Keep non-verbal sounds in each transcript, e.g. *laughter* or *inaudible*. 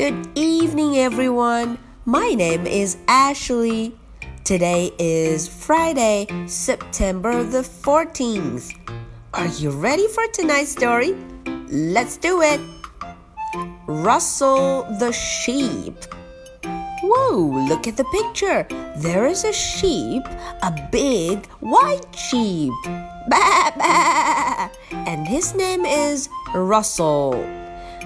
Good evening, everyone. My name is Ashley. Today is Friday, September the 14th. Are you ready for tonight's story? Let's do it. Russell the sheep. Whoa, look at the picture. There is a sheep, a big white sheep. Bah, *laughs* bah. And his name is Russell.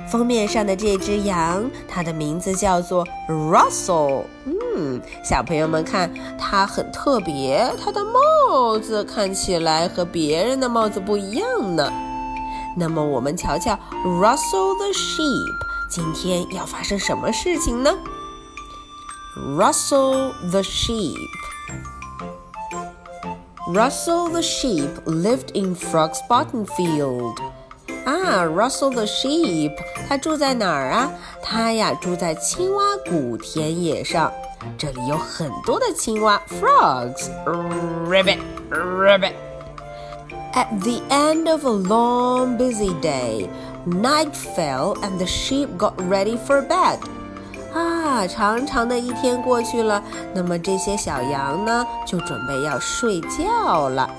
封面上的这只羊，它的名字叫做 Russell。嗯，小朋友们看，它很特别，它的帽子看起来和别人的帽子不一样呢。那么我们瞧瞧 Russell the sheep，今天要发生什么事情呢？Russell the sheep。Russell the sheep lived in Frog's Bottom Field. 啊，Russell the sheep，他住在哪儿啊？他呀住在青蛙谷田野上，这里有很多的青蛙，frogs，ribbit，ribbit。At the end of a long busy day, night fell and the sheep got ready for bed. 啊，长长的一天过去了，那么这些小羊呢，就准备要睡觉了。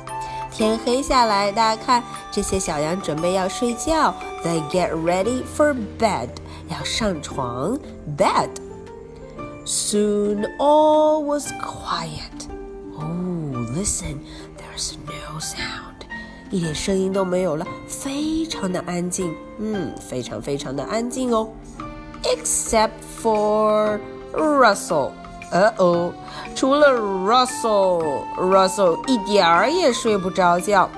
天黑下来，大家看，这些小羊准备要睡觉。They get ready for bed，要上床。Bed. Soon all was quiet. Oh, listen, there's no sound. 一点声音都没有了，非常的安静。嗯，非常非常的安静哦。Except for Russell. 呃哦，除了 Russell，Russell 一点儿也睡不着觉。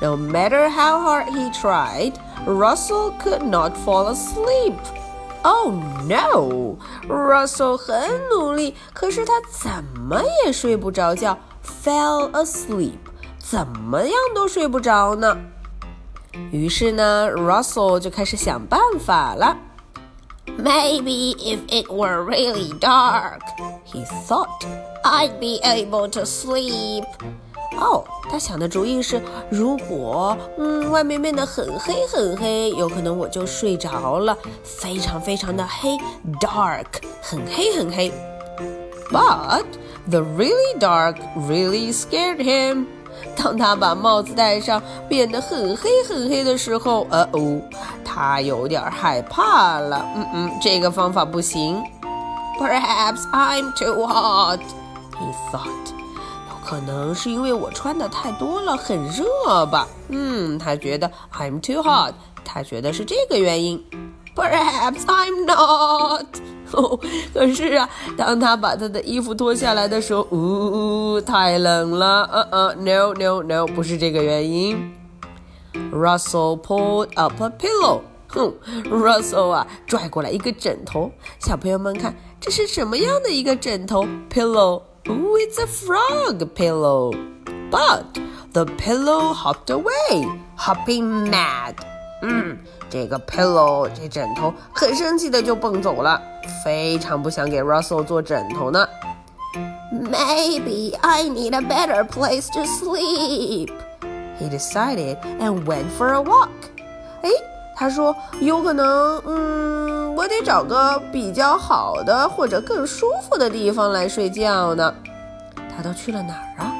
No matter how hard he tried, Russell could not fall asleep. Oh no! Russell 很努力，可是他怎么也睡不着觉，fell asleep，怎么样都睡不着呢。于是呢，Russell 就开始想办法了。 Maybe if it were really dark, he thought, I'd be able to sleep. 哦，他想的主意是，如果嗯外面变得很黑很黑，有可能我就睡着了，非常非常的黑，dark，很黑很黑。But the really dark really scared him. 当他把帽子戴上，变得很黑很黑的时候，呃哦，他有点害怕了。嗯嗯，这个方法不行。Perhaps I'm too hot, he thought. 有可能是因为我穿的太多了，很热吧？嗯，他觉得 I'm too hot，他觉得是这个原因。Perhaps I'm not. 可是啊，当他把他的衣服脱下来的时候，呜、哦，太冷了。呃呃，no no no，不是这个原因。Russell pulled up a pillow。哼，Russell 啊，拽过来一个枕头。小朋友们看，这是什么样的一个枕头？Pillow。Oh, it's a frog pillow. But the pillow hopped away, hopping mad. 嗯，这个 pillow 这枕头很生气的就蹦走了，非常不想给 Russell 做枕头呢。Maybe I need a better place to sleep. He decided and went for a walk. 哎，他说有可能，嗯，我得找个比较好的或者更舒服的地方来睡觉呢。他都去了哪儿啊？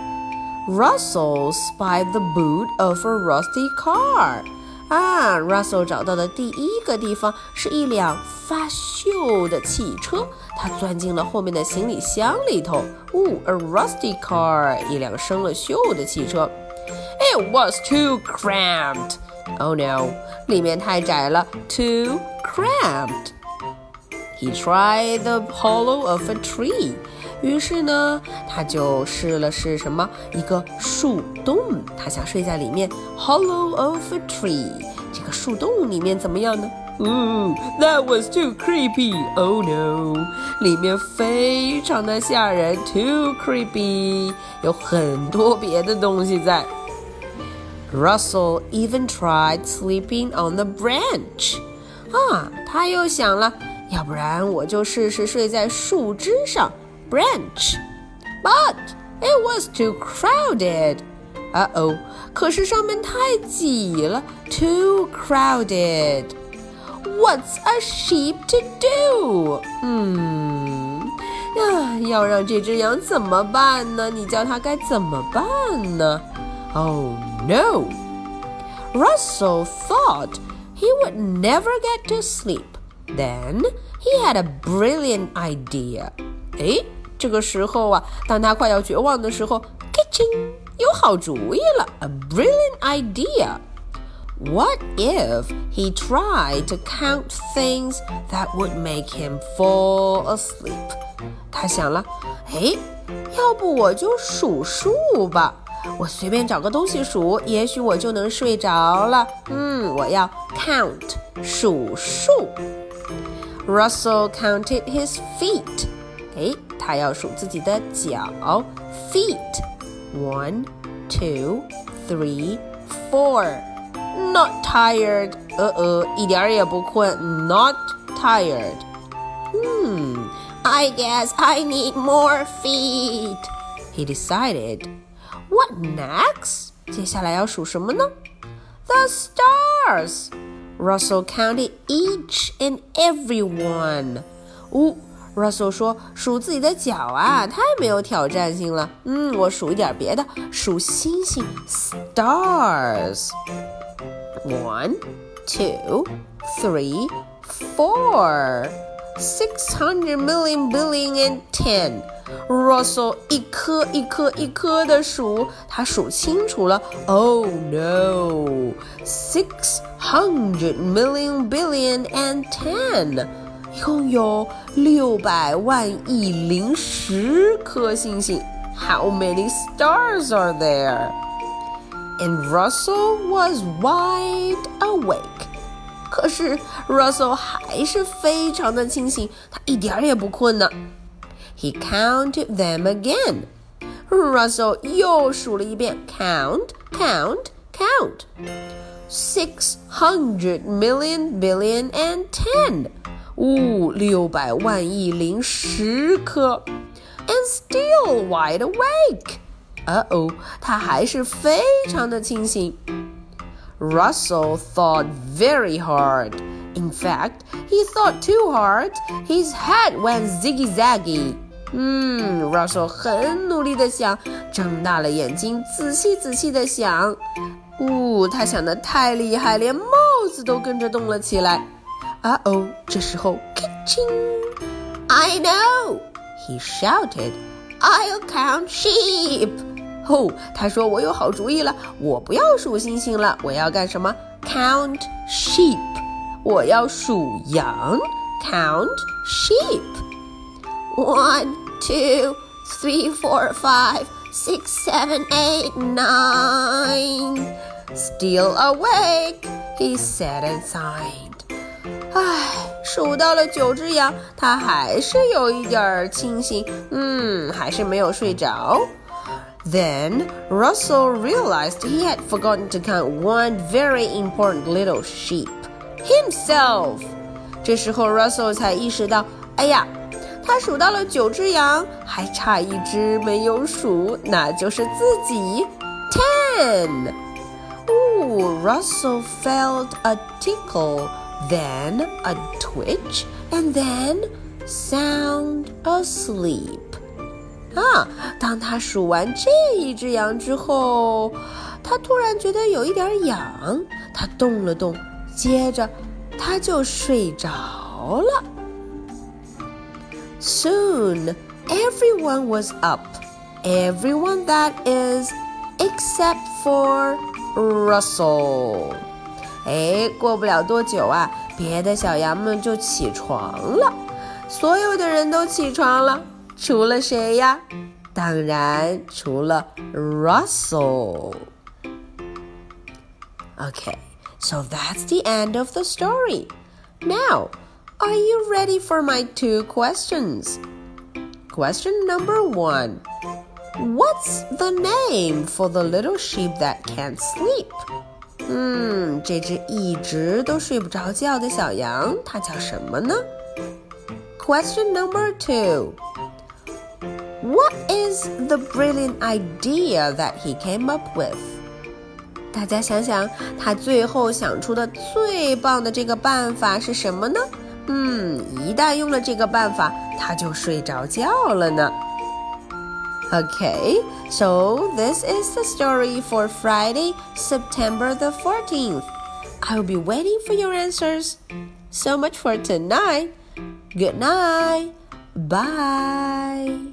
Russell spied the boot of a rusty car. 啊，Russell 找到的第一个地方是一辆发锈的汽车，他钻进了后面的行李箱里头。哦，a rusty car，一辆生了锈的汽车。It was too cramped. Oh no，里面太窄了，too cramped. He tried the hollow of a tree. 于是呢，他就试了试什么一个树洞，他想睡在里面。Hollow of a tree，这个树洞里面怎么样呢？嗯，That was too creepy. Oh no，里面非常的吓人，too creepy，有很多别的东西在。Russell even tried sleeping on the branch. 啊，他又想了，要不然我就试试睡在树枝上。branch, but it was too crowded. 啊哦，可是上面太挤了，too crowded. What's a sheep to do？*sighs* 嗯，呀，要让这只羊怎么办呢？你叫它该怎么办呢？Oh no! Russell thought he would never get to sleep. Then he had a brilliant idea. 诶， 这个时候啊，当他快要绝望的时候，kitchen 有好主意了，a brilliant idea. What if he tried to count things that would make him fall asleep? 他想了，哎，要不我就数数吧。我随便找个东西数，也许我就能睡着了。嗯，我要 count 数数。Russell counted his feet。诶， 他要数自己的脚，feet。One, two, three, four. Not tired. 呃呃，一点儿也不困。Not tired. Hmm, I guess I need more feet. He decided. What next? 接下来要数什么呢？The stars. Russell counted each and every one. 哦 ，Russell 说数自己的脚啊，太没有挑战性了。嗯，我数一点别的，数星星，stars. One, two, three, four. Six hundred million billion and ten. Russell 一颗一颗一颗的数，他数清楚了。Oh no! Six hundred million billion and ten，一共有六百万亿零十颗星星。How many stars are there? And Russell was wide awake. 可是 Russell 还是非常的清醒，他一点也不困呢。He counted them again. Russell 又数了一遍，count, count, count. Six hundred million billion and ten. 五六百万亿零十颗，and still wide awake. 哦哦，他还是非常的清醒。Russell thought very hard. In fact, he thought too hard. His head went ziggy zaggy. 嗯，Russell 很努力的想，睁大了眼睛，仔细仔细的想。呜、哦，他想的太厉害，连帽子都跟着动了起来。Uh oh！这时候，I know! He shouted. I'll count sheep. 哦，他说我有好主意了，我不要数星星了，我要干什么？Count sheep. 我要数羊。Count sheep. One, two, three, four, five, six, seven, eight, nine. Still awake, he said and sighed. 唉，数到了九只羊，他还是有一点清醒，嗯，还是没有睡着。Then Russell realized he had forgotten to count one very important little sheep, himself. 这时候 Russell 才意识到，哎呀！他数到了九只羊，还差一只没有数，那就是自己。Ten. Ooh, Russell felt a tickle, then a twitch, and then sound asleep. 啊！当他数完这一只羊之后，他突然觉得有一点痒，他动了动，接着他就睡着了。Soon, everyone was up. Everyone that is, except for Russell. 哎，过不了多久啊，别的小羊们就起床了。所有的人都起床了，除了谁呀？当然，除了 Russell。Okay, so that's the end of the story. Now. Are you ready for my two questions? Question number one What's the name for the little sheep that can't sleep? 嗯，这只一直都睡不着觉的小羊，它叫什么呢？Question number two What is the brilliant idea that he came up with? 大家想想，他最后想出的最棒的这个办法是什么呢？嗯，一旦用了这个办法，他就睡着觉了呢。Okay, so this is the story for Friday, September the 14th. I'll be waiting for your answers. So much for tonight. Good night. Bye.